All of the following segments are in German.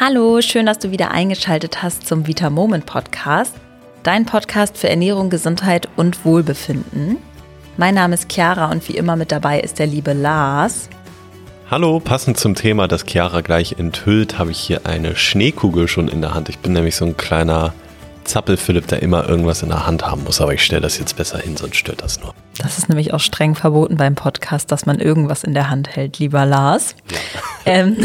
Hallo, schön, dass du wieder eingeschaltet hast zum Vita Moment Podcast, dein Podcast für Ernährung, Gesundheit und Wohlbefinden. Mein Name ist Chiara und wie immer mit dabei ist der liebe Lars. Hallo, passend zum Thema, das Chiara gleich enthüllt, habe ich hier eine Schneekugel schon in der Hand. Ich bin nämlich so ein kleiner Zappel-Philipp, der immer irgendwas in der Hand haben muss, aber ich stelle das jetzt besser hin, sonst stört das nur. Das ist nämlich auch streng verboten beim Podcast, dass man irgendwas in der Hand hält, lieber Lars. Ja. Ähm,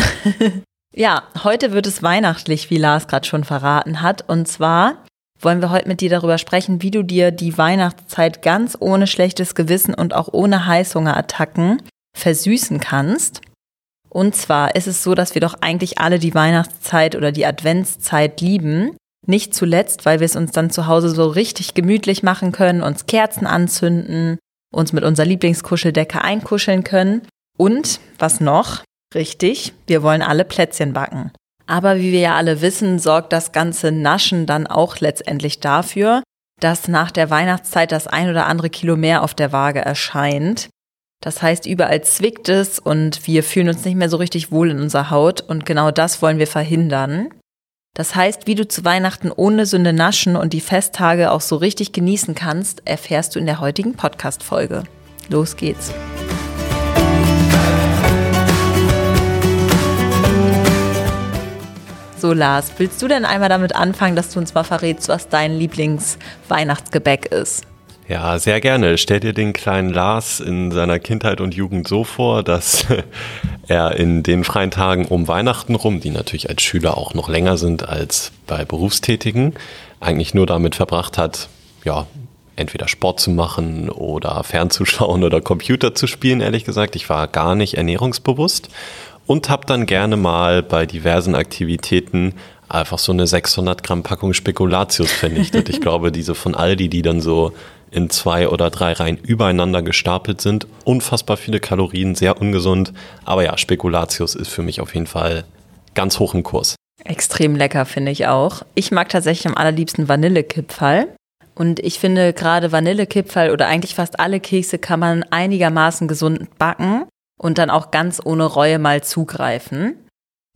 Ja, heute wird es weihnachtlich, wie Lars gerade schon verraten hat. Und zwar wollen wir heute mit dir darüber sprechen, wie du dir die Weihnachtszeit ganz ohne schlechtes Gewissen und auch ohne Heißhungerattacken versüßen kannst. Und zwar ist es so, dass wir doch eigentlich alle die Weihnachtszeit oder die Adventszeit lieben. Nicht zuletzt, weil wir es uns dann zu Hause so richtig gemütlich machen können, uns Kerzen anzünden, uns mit unserer Lieblingskuscheldecke einkuscheln können. Und was noch? Richtig, wir wollen alle Plätzchen backen. Aber wie wir ja alle wissen, sorgt das ganze Naschen dann auch letztendlich dafür, dass nach der Weihnachtszeit das ein oder andere Kilo mehr auf der Waage erscheint. Das heißt, überall zwickt es und wir fühlen uns nicht mehr so richtig wohl in unserer Haut und genau das wollen wir verhindern. Das heißt, wie du zu Weihnachten ohne Sünde naschen und die Festtage auch so richtig genießen kannst, erfährst du in der heutigen Podcast-Folge. Los geht's! So, Lars, willst du denn einmal damit anfangen, dass du uns mal verrätst, was dein Lieblingsweihnachtsgebäck ist? Ja, sehr gerne. Stell dir den kleinen Lars in seiner Kindheit und Jugend so vor, dass er in den freien Tagen um Weihnachten rum, die natürlich als Schüler auch noch länger sind als bei Berufstätigen, eigentlich nur damit verbracht hat, ja, entweder Sport zu machen oder fernzuschauen oder Computer zu spielen, ehrlich gesagt. Ich war gar nicht ernährungsbewusst und habe dann gerne mal bei diversen Aktivitäten einfach so eine 600 Gramm Packung Spekulatius vernichtet. ich glaube, diese von Aldi, die dann so in zwei oder drei Reihen übereinander gestapelt sind. Unfassbar viele Kalorien, sehr ungesund. Aber ja, Spekulatius ist für mich auf jeden Fall ganz hoch im Kurs. Extrem lecker, finde ich auch. Ich mag tatsächlich am allerliebsten Vanillekipferl. Und ich finde gerade Vanillekipferl oder eigentlich fast alle Kekse kann man einigermaßen gesund backen und dann auch ganz ohne Reue mal zugreifen.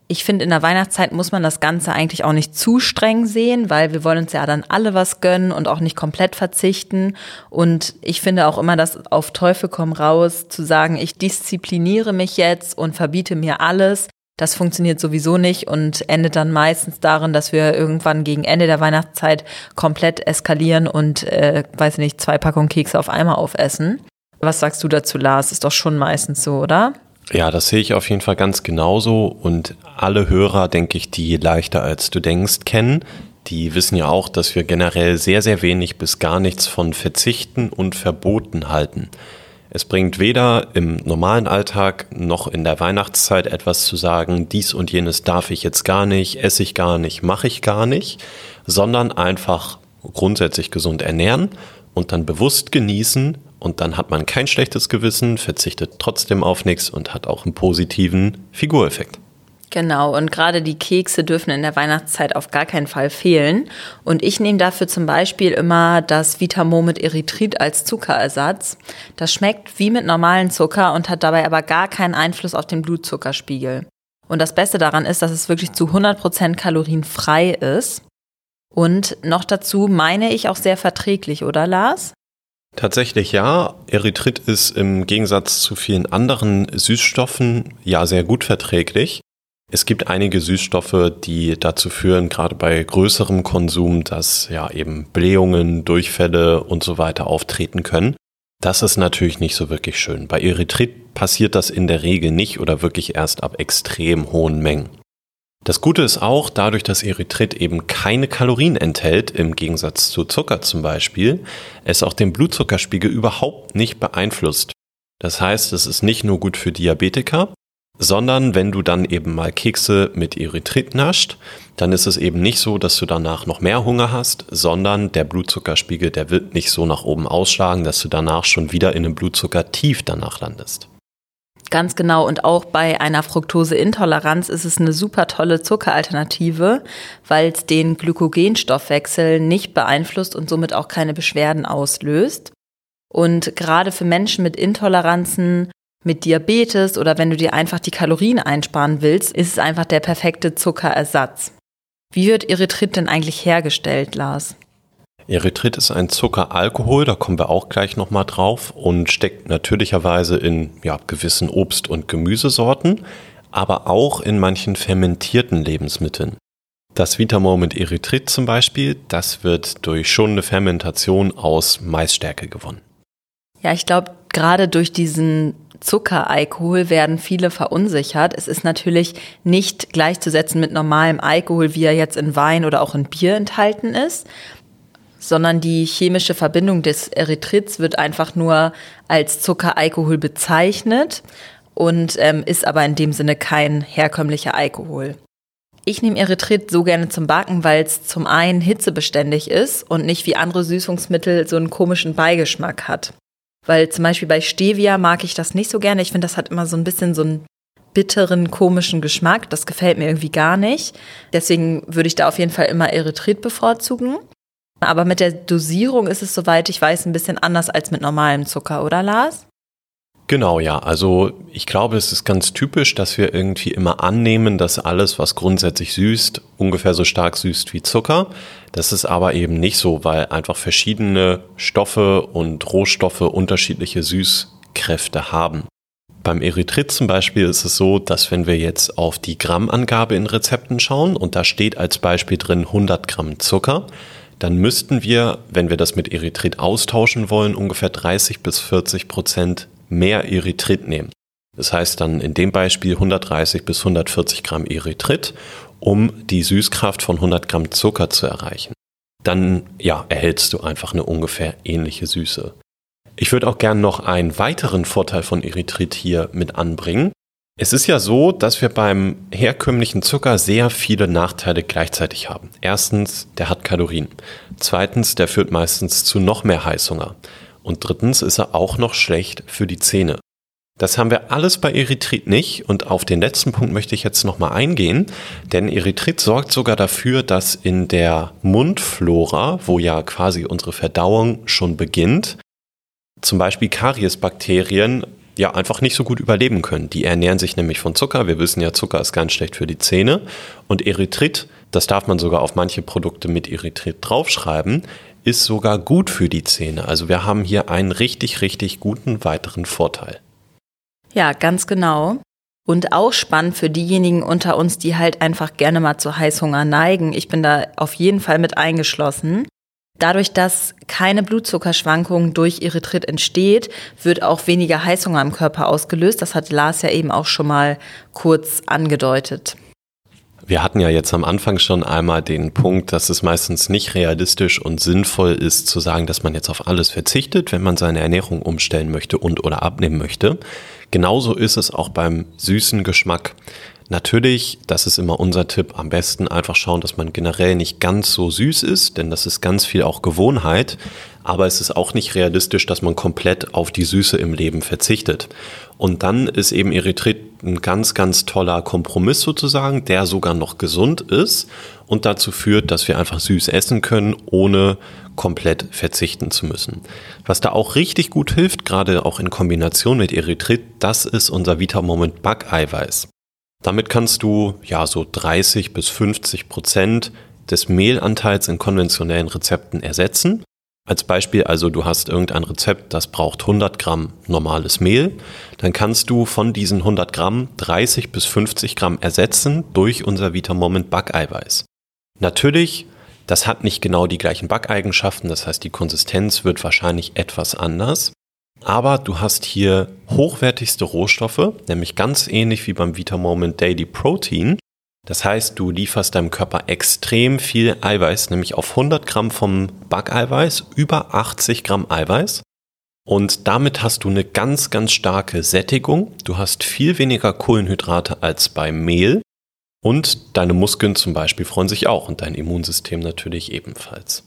Ich finde, in der Weihnachtszeit muss man das Ganze eigentlich auch nicht zu streng sehen, weil wir wollen uns ja dann alle was gönnen und auch nicht komplett verzichten. Und ich finde auch immer, dass auf Teufel komm raus zu sagen, ich diszipliniere mich jetzt und verbiete mir alles. Das funktioniert sowieso nicht und endet dann meistens darin, dass wir irgendwann gegen Ende der Weihnachtszeit komplett eskalieren und, äh, weiß nicht, zwei Packungen Kekse auf einmal aufessen. Was sagst du dazu, Lars? Ist doch schon meistens so, oder? Ja, das sehe ich auf jeden Fall ganz genauso. Und alle Hörer, denke ich, die leichter als du denkst kennen, die wissen ja auch, dass wir generell sehr, sehr wenig bis gar nichts von Verzichten und Verboten halten. Es bringt weder im normalen Alltag noch in der Weihnachtszeit etwas zu sagen, dies und jenes darf ich jetzt gar nicht, esse ich gar nicht, mache ich gar nicht, sondern einfach grundsätzlich gesund ernähren und dann bewusst genießen, und dann hat man kein schlechtes Gewissen, verzichtet trotzdem auf nichts und hat auch einen positiven Figureffekt. Genau, und gerade die Kekse dürfen in der Weihnachtszeit auf gar keinen Fall fehlen. Und ich nehme dafür zum Beispiel immer das Vitamo mit Erythrit als Zuckerersatz. Das schmeckt wie mit normalen Zucker und hat dabei aber gar keinen Einfluss auf den Blutzuckerspiegel. Und das Beste daran ist, dass es wirklich zu 100% kalorienfrei ist. Und noch dazu meine ich auch sehr verträglich, oder Lars? Tatsächlich ja. Erythrit ist im Gegensatz zu vielen anderen Süßstoffen ja sehr gut verträglich. Es gibt einige Süßstoffe, die dazu führen, gerade bei größerem Konsum, dass ja eben Blähungen, Durchfälle und so weiter auftreten können. Das ist natürlich nicht so wirklich schön. Bei Erythrit passiert das in der Regel nicht oder wirklich erst ab extrem hohen Mengen. Das Gute ist auch, dadurch, dass Erythrit eben keine Kalorien enthält, im Gegensatz zu Zucker zum Beispiel, es auch den Blutzuckerspiegel überhaupt nicht beeinflusst. Das heißt, es ist nicht nur gut für Diabetiker, sondern wenn du dann eben mal Kekse mit Erythrit nascht, dann ist es eben nicht so, dass du danach noch mehr Hunger hast, sondern der Blutzuckerspiegel, der wird nicht so nach oben ausschlagen, dass du danach schon wieder in einem Blutzuckertief danach landest. Ganz genau. Und auch bei einer Fructoseintoleranz ist es eine super tolle Zuckeralternative, weil es den Glykogenstoffwechsel nicht beeinflusst und somit auch keine Beschwerden auslöst. Und gerade für Menschen mit Intoleranzen mit Diabetes oder wenn du dir einfach die Kalorien einsparen willst, ist es einfach der perfekte Zuckerersatz. Wie wird Erythrit denn eigentlich hergestellt, Lars? Erythrit ist ein Zuckeralkohol, da kommen wir auch gleich nochmal drauf und steckt natürlicherweise in ja, gewissen Obst- und Gemüsesorten, aber auch in manchen fermentierten Lebensmitteln. Das Vitamor mit Erythrit zum Beispiel, das wird durch schonende Fermentation aus Maisstärke gewonnen. Ja, ich glaube, gerade durch diesen Zuckeralkohol werden viele verunsichert. Es ist natürlich nicht gleichzusetzen mit normalem Alkohol, wie er jetzt in Wein oder auch in Bier enthalten ist, sondern die chemische Verbindung des Erythrits wird einfach nur als Zuckeralkohol bezeichnet und ähm, ist aber in dem Sinne kein herkömmlicher Alkohol. Ich nehme Erythrit so gerne zum Backen, weil es zum einen hitzebeständig ist und nicht wie andere Süßungsmittel so einen komischen Beigeschmack hat. Weil zum Beispiel bei Stevia mag ich das nicht so gerne. Ich finde, das hat immer so ein bisschen so einen bitteren, komischen Geschmack. Das gefällt mir irgendwie gar nicht. Deswegen würde ich da auf jeden Fall immer Erythrit bevorzugen. Aber mit der Dosierung ist es, soweit ich weiß, ein bisschen anders als mit normalem Zucker, oder Lars? Genau, ja. Also ich glaube, es ist ganz typisch, dass wir irgendwie immer annehmen, dass alles, was grundsätzlich süßt, ungefähr so stark süßt wie Zucker. Das ist aber eben nicht so, weil einfach verschiedene Stoffe und Rohstoffe unterschiedliche Süßkräfte haben. Beim Erythrit zum Beispiel ist es so, dass wenn wir jetzt auf die Grammangabe in Rezepten schauen und da steht als Beispiel drin 100 Gramm Zucker, dann müssten wir, wenn wir das mit Erythrit austauschen wollen, ungefähr 30 bis 40 Prozent mehr Erythrit nehmen. Das heißt dann in dem Beispiel 130 bis 140 Gramm Erythrit, um die Süßkraft von 100 Gramm Zucker zu erreichen. Dann ja, erhältst du einfach eine ungefähr ähnliche Süße. Ich würde auch gern noch einen weiteren Vorteil von Erythrit hier mit anbringen. Es ist ja so, dass wir beim herkömmlichen Zucker sehr viele Nachteile gleichzeitig haben. Erstens, der hat Kalorien. Zweitens, der führt meistens zu noch mehr Heißhunger. Und drittens ist er auch noch schlecht für die Zähne. Das haben wir alles bei Erythrit nicht und auf den letzten Punkt möchte ich jetzt nochmal eingehen, denn Erythrit sorgt sogar dafür, dass in der Mundflora, wo ja quasi unsere Verdauung schon beginnt, zum Beispiel Kariesbakterien ja einfach nicht so gut überleben können. Die ernähren sich nämlich von Zucker. Wir wissen ja, Zucker ist ganz schlecht für die Zähne. Und Erythrit, das darf man sogar auf manche Produkte mit Erythrit draufschreiben, ist sogar gut für die Zähne. Also wir haben hier einen richtig, richtig guten weiteren Vorteil. Ja, ganz genau. Und auch spannend für diejenigen unter uns, die halt einfach gerne mal zu Heißhunger neigen. Ich bin da auf jeden Fall mit eingeschlossen. Dadurch, dass keine Blutzuckerschwankung durch Erythrit entsteht, wird auch weniger Heißhunger im Körper ausgelöst. Das hat Lars ja eben auch schon mal kurz angedeutet. Wir hatten ja jetzt am Anfang schon einmal den Punkt, dass es meistens nicht realistisch und sinnvoll ist zu sagen, dass man jetzt auf alles verzichtet, wenn man seine Ernährung umstellen möchte und oder abnehmen möchte. Genauso ist es auch beim süßen Geschmack. Natürlich, das ist immer unser Tipp, am besten einfach schauen, dass man generell nicht ganz so süß ist, denn das ist ganz viel auch Gewohnheit. Aber es ist auch nicht realistisch, dass man komplett auf die Süße im Leben verzichtet. Und dann ist eben Erythrit ein ganz, ganz toller Kompromiss sozusagen, der sogar noch gesund ist und dazu führt, dass wir einfach süß essen können, ohne komplett verzichten zu müssen. Was da auch richtig gut hilft, gerade auch in Kombination mit Erythrit, das ist unser Vitamoment Backeiweiß. Damit kannst du ja so 30 bis 50 Prozent des Mehlanteils in konventionellen Rezepten ersetzen. Als Beispiel, also du hast irgendein Rezept, das braucht 100 Gramm normales Mehl, dann kannst du von diesen 100 Gramm 30 bis 50 Gramm ersetzen durch unser Vitamoment Backeiweiß. Natürlich, das hat nicht genau die gleichen Backeigenschaften, das heißt die Konsistenz wird wahrscheinlich etwas anders, aber du hast hier hochwertigste Rohstoffe, nämlich ganz ähnlich wie beim Vitamoment Daily Protein, das heißt, du lieferst deinem Körper extrem viel Eiweiß, nämlich auf 100 Gramm vom Backeiweiß über 80 Gramm Eiweiß. Und damit hast du eine ganz, ganz starke Sättigung. Du hast viel weniger Kohlenhydrate als beim Mehl. Und deine Muskeln zum Beispiel freuen sich auch und dein Immunsystem natürlich ebenfalls.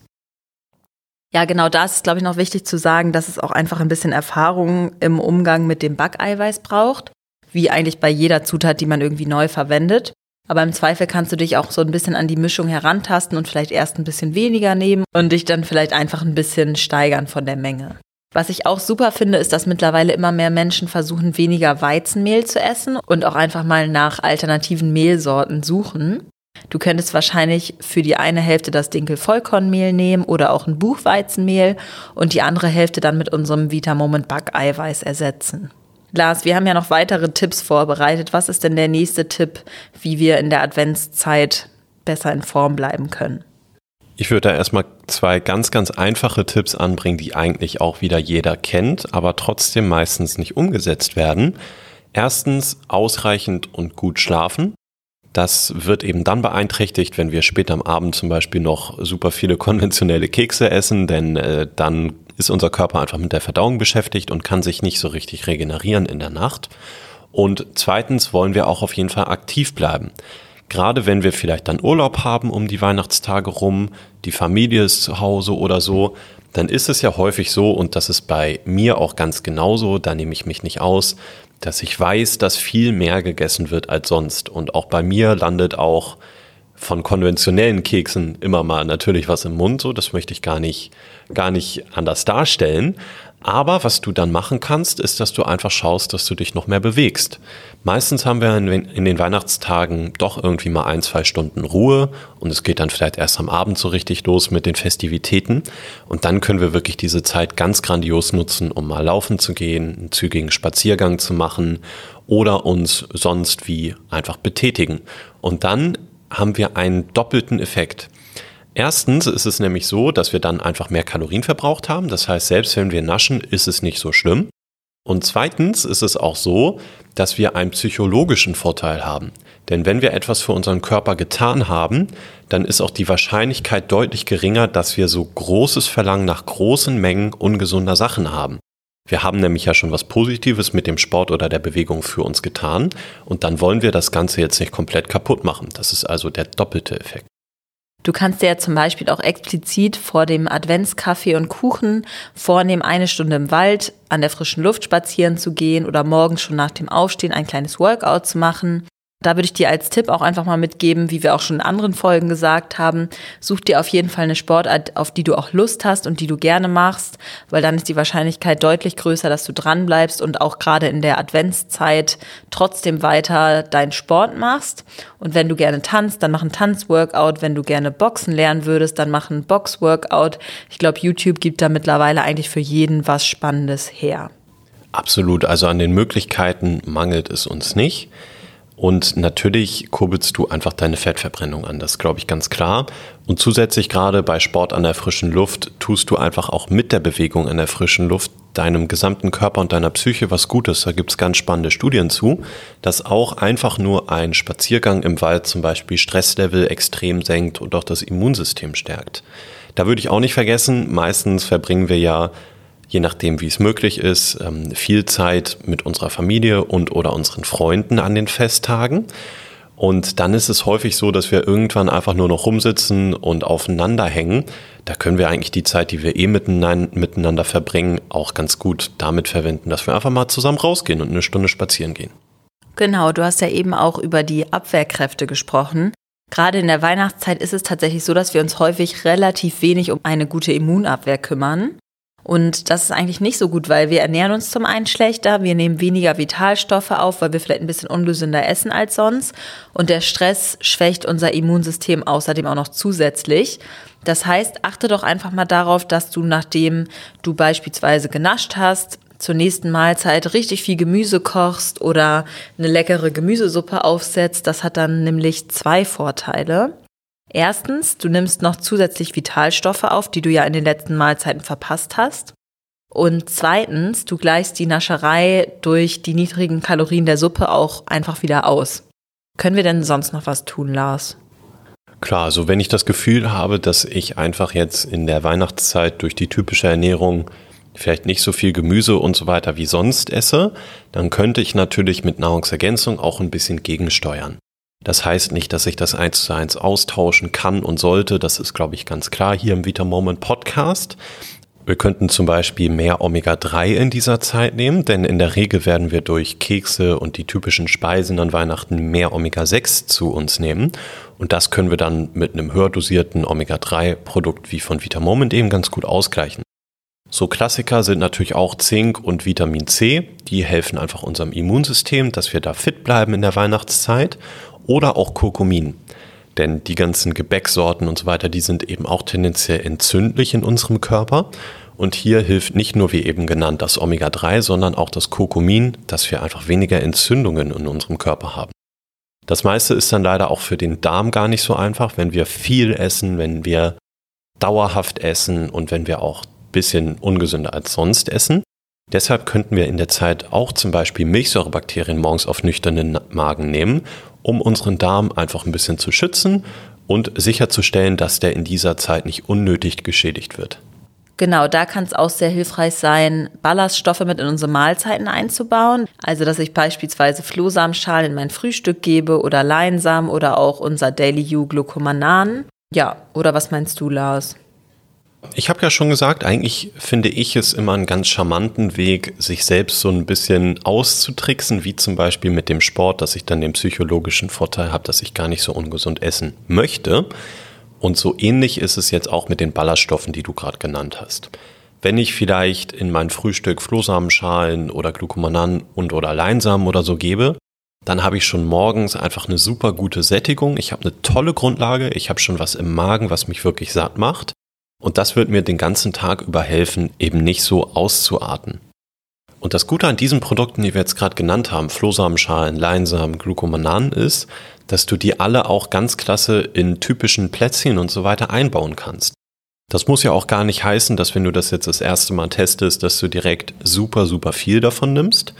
Ja, genau das ist, glaube ich, noch wichtig zu sagen, dass es auch einfach ein bisschen Erfahrung im Umgang mit dem Backeiweiß braucht, wie eigentlich bei jeder Zutat, die man irgendwie neu verwendet. Aber im Zweifel kannst du dich auch so ein bisschen an die Mischung herantasten und vielleicht erst ein bisschen weniger nehmen und dich dann vielleicht einfach ein bisschen steigern von der Menge. Was ich auch super finde, ist, dass mittlerweile immer mehr Menschen versuchen, weniger Weizenmehl zu essen und auch einfach mal nach alternativen Mehlsorten suchen. Du könntest wahrscheinlich für die eine Hälfte das Dinkel-Vollkornmehl nehmen oder auch ein Buchweizenmehl und die andere Hälfte dann mit unserem Vita Moment Backeiweiß ersetzen. Lars, wir haben ja noch weitere Tipps vorbereitet. Was ist denn der nächste Tipp, wie wir in der Adventszeit besser in Form bleiben können? Ich würde da erstmal zwei ganz, ganz einfache Tipps anbringen, die eigentlich auch wieder jeder kennt, aber trotzdem meistens nicht umgesetzt werden. Erstens ausreichend und gut schlafen. Das wird eben dann beeinträchtigt, wenn wir später am Abend zum Beispiel noch super viele konventionelle Kekse essen, denn äh, dann ist unser Körper einfach mit der Verdauung beschäftigt und kann sich nicht so richtig regenerieren in der Nacht. Und zweitens wollen wir auch auf jeden Fall aktiv bleiben. Gerade wenn wir vielleicht dann Urlaub haben um die Weihnachtstage rum, die Familie ist zu Hause oder so, dann ist es ja häufig so, und das ist bei mir auch ganz genauso, da nehme ich mich nicht aus, dass ich weiß, dass viel mehr gegessen wird als sonst. Und auch bei mir landet auch von konventionellen Keksen immer mal natürlich was im Mund, so das möchte ich gar nicht, gar nicht anders darstellen. Aber was du dann machen kannst, ist, dass du einfach schaust, dass du dich noch mehr bewegst. Meistens haben wir in den Weihnachtstagen doch irgendwie mal ein, zwei Stunden Ruhe und es geht dann vielleicht erst am Abend so richtig los mit den Festivitäten. Und dann können wir wirklich diese Zeit ganz grandios nutzen, um mal laufen zu gehen, einen zügigen Spaziergang zu machen oder uns sonst wie einfach betätigen. Und dann haben wir einen doppelten Effekt. Erstens ist es nämlich so, dass wir dann einfach mehr Kalorien verbraucht haben. Das heißt, selbst wenn wir naschen, ist es nicht so schlimm. Und zweitens ist es auch so, dass wir einen psychologischen Vorteil haben. Denn wenn wir etwas für unseren Körper getan haben, dann ist auch die Wahrscheinlichkeit deutlich geringer, dass wir so großes Verlangen nach großen Mengen ungesunder Sachen haben. Wir haben nämlich ja schon was Positives mit dem Sport oder der Bewegung für uns getan und dann wollen wir das Ganze jetzt nicht komplett kaputt machen. Das ist also der doppelte Effekt. Du kannst dir ja zum Beispiel auch explizit vor dem Adventskaffee und Kuchen vornehmen, eine Stunde im Wald an der frischen Luft spazieren zu gehen oder morgens schon nach dem Aufstehen ein kleines Workout zu machen. Da würde ich dir als Tipp auch einfach mal mitgeben, wie wir auch schon in anderen Folgen gesagt haben, such dir auf jeden Fall eine Sportart, auf die du auch Lust hast und die du gerne machst, weil dann ist die Wahrscheinlichkeit deutlich größer, dass du dran bleibst und auch gerade in der Adventszeit trotzdem weiter deinen Sport machst. Und wenn du gerne tanzt, dann mach ein Tanzworkout. Wenn du gerne Boxen lernen würdest, dann mach ein Boxworkout. Ich glaube, YouTube gibt da mittlerweile eigentlich für jeden was Spannendes her. Absolut. Also an den Möglichkeiten mangelt es uns nicht. Und natürlich kurbelst du einfach deine Fettverbrennung an, das glaube ich ganz klar. Und zusätzlich gerade bei Sport an der frischen Luft tust du einfach auch mit der Bewegung an der frischen Luft deinem gesamten Körper und deiner Psyche was Gutes. Da gibt es ganz spannende Studien zu, dass auch einfach nur ein Spaziergang im Wald zum Beispiel Stresslevel extrem senkt und auch das Immunsystem stärkt. Da würde ich auch nicht vergessen, meistens verbringen wir ja je nachdem, wie es möglich ist, ähm, viel Zeit mit unserer Familie und oder unseren Freunden an den Festtagen. Und dann ist es häufig so, dass wir irgendwann einfach nur noch rumsitzen und aufeinander hängen. Da können wir eigentlich die Zeit, die wir eh miteinander verbringen, auch ganz gut damit verwenden, dass wir einfach mal zusammen rausgehen und eine Stunde spazieren gehen. Genau, du hast ja eben auch über die Abwehrkräfte gesprochen. Gerade in der Weihnachtszeit ist es tatsächlich so, dass wir uns häufig relativ wenig um eine gute Immunabwehr kümmern. Und das ist eigentlich nicht so gut, weil wir ernähren uns zum einen schlechter, wir nehmen weniger Vitalstoffe auf, weil wir vielleicht ein bisschen ungesünder essen als sonst. Und der Stress schwächt unser Immunsystem außerdem auch noch zusätzlich. Das heißt, achte doch einfach mal darauf, dass du, nachdem du beispielsweise genascht hast, zur nächsten Mahlzeit richtig viel Gemüse kochst oder eine leckere Gemüsesuppe aufsetzt. Das hat dann nämlich zwei Vorteile. Erstens, du nimmst noch zusätzlich Vitalstoffe auf, die du ja in den letzten Mahlzeiten verpasst hast. Und zweitens, du gleichst die Nascherei durch die niedrigen Kalorien der Suppe auch einfach wieder aus. Können wir denn sonst noch was tun, Lars? Klar, also wenn ich das Gefühl habe, dass ich einfach jetzt in der Weihnachtszeit durch die typische Ernährung vielleicht nicht so viel Gemüse und so weiter wie sonst esse, dann könnte ich natürlich mit Nahrungsergänzung auch ein bisschen gegensteuern. Das heißt nicht, dass ich das eins zu eins austauschen kann und sollte. Das ist, glaube ich, ganz klar hier im Vita Moment Podcast. Wir könnten zum Beispiel mehr Omega-3 in dieser Zeit nehmen, denn in der Regel werden wir durch Kekse und die typischen Speisen an Weihnachten mehr Omega-6 zu uns nehmen. Und das können wir dann mit einem höher dosierten Omega-3-Produkt wie von Vita Moment eben ganz gut ausgleichen. So Klassiker sind natürlich auch Zink und Vitamin C. Die helfen einfach unserem Immunsystem, dass wir da fit bleiben in der Weihnachtszeit. Oder auch Kurkumin. Denn die ganzen Gebäcksorten und so weiter, die sind eben auch tendenziell entzündlich in unserem Körper. Und hier hilft nicht nur, wie eben genannt, das Omega-3, sondern auch das Kurkumin, dass wir einfach weniger Entzündungen in unserem Körper haben. Das meiste ist dann leider auch für den Darm gar nicht so einfach, wenn wir viel essen, wenn wir dauerhaft essen und wenn wir auch ein bisschen ungesünder als sonst essen. Deshalb könnten wir in der Zeit auch zum Beispiel Milchsäurebakterien morgens auf nüchternen Magen nehmen, um unseren Darm einfach ein bisschen zu schützen und sicherzustellen, dass der in dieser Zeit nicht unnötig geschädigt wird. Genau, da kann es auch sehr hilfreich sein, Ballaststoffe mit in unsere Mahlzeiten einzubauen. Also, dass ich beispielsweise Flohsamenschalen in mein Frühstück gebe oder Leinsamen oder auch unser Daily U Glucomanan. Ja, oder was meinst du, Lars? Ich habe ja schon gesagt, eigentlich finde ich es immer einen ganz charmanten Weg, sich selbst so ein bisschen auszutricksen, wie zum Beispiel mit dem Sport, dass ich dann den psychologischen Vorteil habe, dass ich gar nicht so ungesund essen möchte. Und so ähnlich ist es jetzt auch mit den Ballaststoffen, die du gerade genannt hast. Wenn ich vielleicht in mein Frühstück Flohsamenschalen oder Glucomanan und oder Leinsamen oder so gebe, dann habe ich schon morgens einfach eine super gute Sättigung. Ich habe eine tolle Grundlage. Ich habe schon was im Magen, was mich wirklich satt macht. Und das wird mir den ganzen Tag über helfen, eben nicht so auszuarten. Und das Gute an diesen Produkten, die wir jetzt gerade genannt haben, Flohsamenschalen, Leinsamen, Glucomanan, ist, dass du die alle auch ganz klasse in typischen Plätzchen und so weiter einbauen kannst. Das muss ja auch gar nicht heißen, dass wenn du das jetzt das erste Mal testest, dass du direkt super, super viel davon nimmst.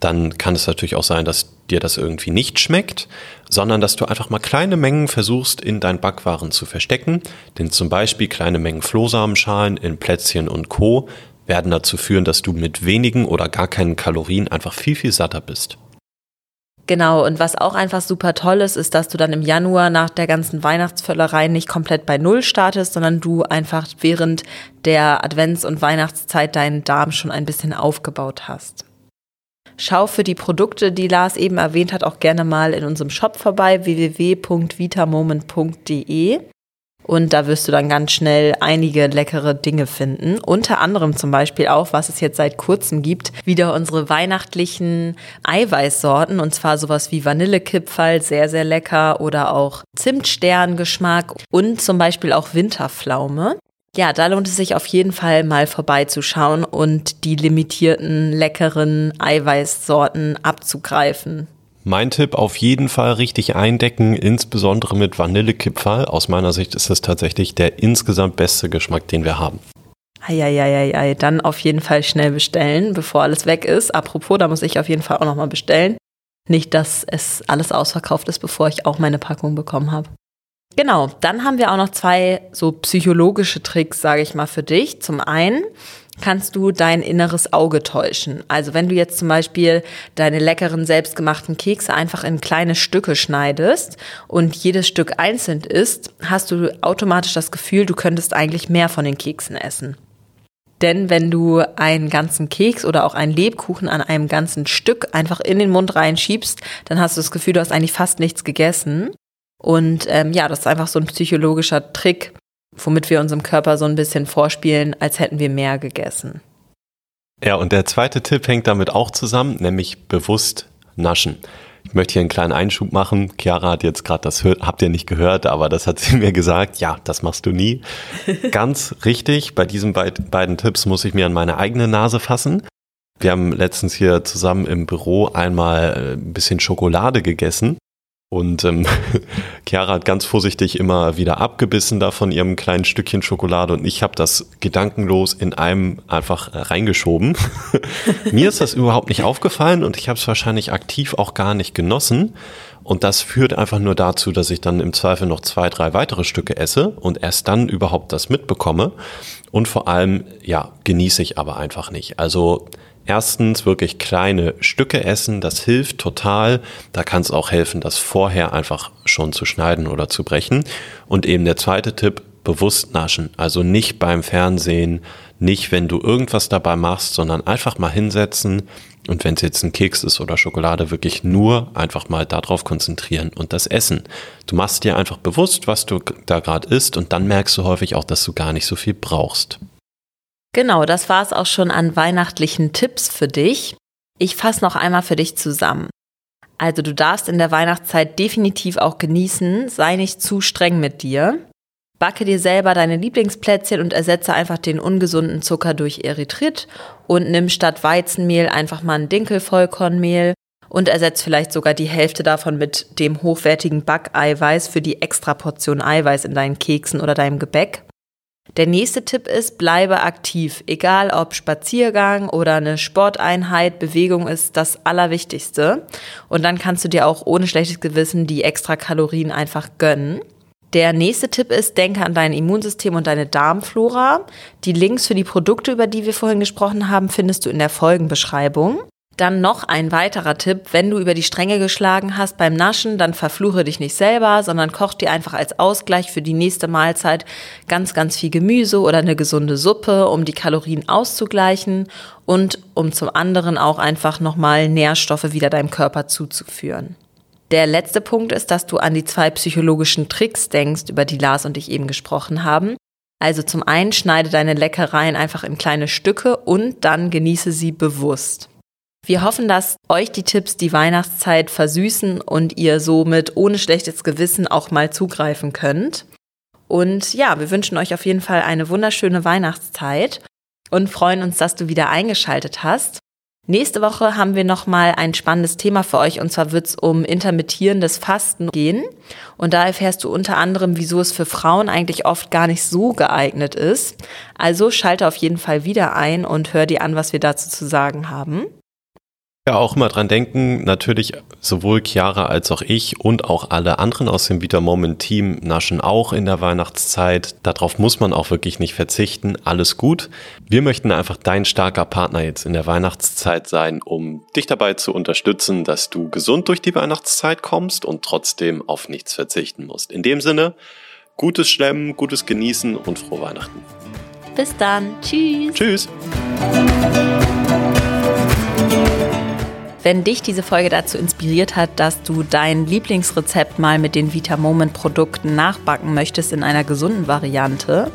Dann kann es natürlich auch sein, dass dir das irgendwie nicht schmeckt, sondern dass du einfach mal kleine Mengen versuchst in deinen Backwaren zu verstecken. Denn zum Beispiel kleine Mengen Flohsamenschalen in Plätzchen und Co werden dazu führen, dass du mit wenigen oder gar keinen Kalorien einfach viel, viel satter bist. Genau, und was auch einfach super toll ist, ist, dass du dann im Januar nach der ganzen Weihnachtsvöllerei nicht komplett bei Null startest, sondern du einfach während der Advents- und Weihnachtszeit deinen Darm schon ein bisschen aufgebaut hast. Schau für die Produkte, die Lars eben erwähnt hat, auch gerne mal in unserem Shop vorbei, www.vitamoment.de. Und da wirst du dann ganz schnell einige leckere Dinge finden. Unter anderem zum Beispiel auch, was es jetzt seit kurzem gibt, wieder unsere weihnachtlichen Eiweißsorten. Und zwar sowas wie Vanillekipferl, sehr, sehr lecker. Oder auch Zimtsterngeschmack und zum Beispiel auch Winterpflaume. Ja, da lohnt es sich auf jeden Fall mal vorbeizuschauen und die limitierten, leckeren Eiweißsorten abzugreifen. Mein Tipp auf jeden Fall richtig eindecken, insbesondere mit Vanillekipferl. Aus meiner Sicht ist das tatsächlich der insgesamt beste Geschmack, den wir haben. Eieieiei, dann auf jeden Fall schnell bestellen, bevor alles weg ist. Apropos, da muss ich auf jeden Fall auch nochmal bestellen. Nicht, dass es alles ausverkauft ist, bevor ich auch meine Packung bekommen habe. Genau, dann haben wir auch noch zwei so psychologische Tricks, sage ich mal, für dich. Zum einen kannst du dein inneres Auge täuschen. Also wenn du jetzt zum Beispiel deine leckeren selbstgemachten Kekse einfach in kleine Stücke schneidest und jedes Stück einzeln isst, hast du automatisch das Gefühl, du könntest eigentlich mehr von den Keksen essen. Denn wenn du einen ganzen Keks oder auch einen Lebkuchen an einem ganzen Stück einfach in den Mund reinschiebst, dann hast du das Gefühl, du hast eigentlich fast nichts gegessen. Und ähm, ja, das ist einfach so ein psychologischer Trick, womit wir unserem Körper so ein bisschen vorspielen, als hätten wir mehr gegessen. Ja, und der zweite Tipp hängt damit auch zusammen, nämlich bewusst naschen. Ich möchte hier einen kleinen Einschub machen. Chiara hat jetzt gerade das, habt ihr nicht gehört, aber das hat sie mir gesagt. Ja, das machst du nie. Ganz richtig. Bei diesen beid, beiden Tipps muss ich mir an meine eigene Nase fassen. Wir haben letztens hier zusammen im Büro einmal äh, ein bisschen Schokolade gegessen und ähm, Chiara hat ganz vorsichtig immer wieder abgebissen da von ihrem kleinen Stückchen Schokolade und ich habe das gedankenlos in einem einfach reingeschoben. Mir ist das überhaupt nicht aufgefallen und ich habe es wahrscheinlich aktiv auch gar nicht genossen. Und das führt einfach nur dazu, dass ich dann im Zweifel noch zwei, drei weitere Stücke esse und erst dann überhaupt das mitbekomme. Und vor allem, ja, genieße ich aber einfach nicht. Also Erstens wirklich kleine Stücke essen, das hilft total. Da kann es auch helfen, das vorher einfach schon zu schneiden oder zu brechen. Und eben der zweite Tipp, bewusst naschen. Also nicht beim Fernsehen, nicht wenn du irgendwas dabei machst, sondern einfach mal hinsetzen und wenn es jetzt ein Keks ist oder Schokolade, wirklich nur einfach mal darauf konzentrieren und das Essen. Du machst dir einfach bewusst, was du da gerade isst und dann merkst du häufig auch, dass du gar nicht so viel brauchst. Genau, das war es auch schon an weihnachtlichen Tipps für dich. Ich fasse noch einmal für dich zusammen. Also du darfst in der Weihnachtszeit definitiv auch genießen, sei nicht zu streng mit dir. Backe dir selber deine Lieblingsplätzchen und ersetze einfach den ungesunden Zucker durch Erythrit und nimm statt Weizenmehl einfach mal ein Dinkelvollkornmehl und ersetze vielleicht sogar die Hälfte davon mit dem hochwertigen Backeiweiß für die extra Portion Eiweiß in deinen Keksen oder deinem Gebäck. Der nächste Tipp ist, bleibe aktiv. Egal ob Spaziergang oder eine Sporteinheit, Bewegung ist das Allerwichtigste. Und dann kannst du dir auch ohne schlechtes Gewissen die extra Kalorien einfach gönnen. Der nächste Tipp ist, denke an dein Immunsystem und deine Darmflora. Die Links für die Produkte, über die wir vorhin gesprochen haben, findest du in der Folgenbeschreibung. Dann noch ein weiterer Tipp, wenn du über die Stränge geschlagen hast beim Naschen, dann verfluche dich nicht selber, sondern koch dir einfach als Ausgleich für die nächste Mahlzeit ganz, ganz viel Gemüse oder eine gesunde Suppe, um die Kalorien auszugleichen und um zum anderen auch einfach nochmal Nährstoffe wieder deinem Körper zuzuführen. Der letzte Punkt ist, dass du an die zwei psychologischen Tricks denkst, über die Lars und ich eben gesprochen haben. Also zum einen schneide deine Leckereien einfach in kleine Stücke und dann genieße sie bewusst. Wir hoffen, dass euch die Tipps die Weihnachtszeit versüßen und ihr somit ohne schlechtes Gewissen auch mal zugreifen könnt. Und ja, wir wünschen euch auf jeden Fall eine wunderschöne Weihnachtszeit und freuen uns, dass du wieder eingeschaltet hast. Nächste Woche haben wir nochmal ein spannendes Thema für euch und zwar wird es um intermittierendes Fasten gehen. Und da erfährst du unter anderem, wieso es für Frauen eigentlich oft gar nicht so geeignet ist. Also schalte auf jeden Fall wieder ein und hör dir an, was wir dazu zu sagen haben. Ja, auch immer dran denken, natürlich sowohl Chiara als auch ich und auch alle anderen aus dem Vita Moment Team naschen auch in der Weihnachtszeit. Darauf muss man auch wirklich nicht verzichten. Alles gut. Wir möchten einfach dein starker Partner jetzt in der Weihnachtszeit sein, um dich dabei zu unterstützen, dass du gesund durch die Weihnachtszeit kommst und trotzdem auf nichts verzichten musst. In dem Sinne, gutes Schlemmen, gutes Genießen und frohe Weihnachten. Bis dann. Tschüss. Tschüss. Wenn dich diese Folge dazu inspiriert hat, dass du dein Lieblingsrezept mal mit den Vita Moment Produkten nachbacken möchtest in einer gesunden Variante,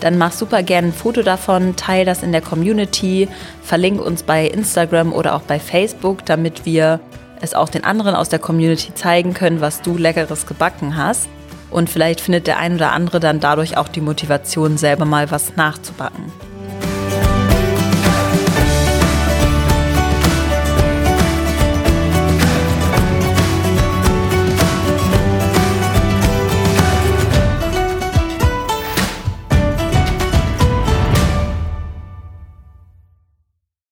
dann mach super gerne ein Foto davon, teile das in der Community, verlink uns bei Instagram oder auch bei Facebook, damit wir es auch den anderen aus der Community zeigen können, was du leckeres gebacken hast. Und vielleicht findet der ein oder andere dann dadurch auch die Motivation, selber mal was nachzubacken.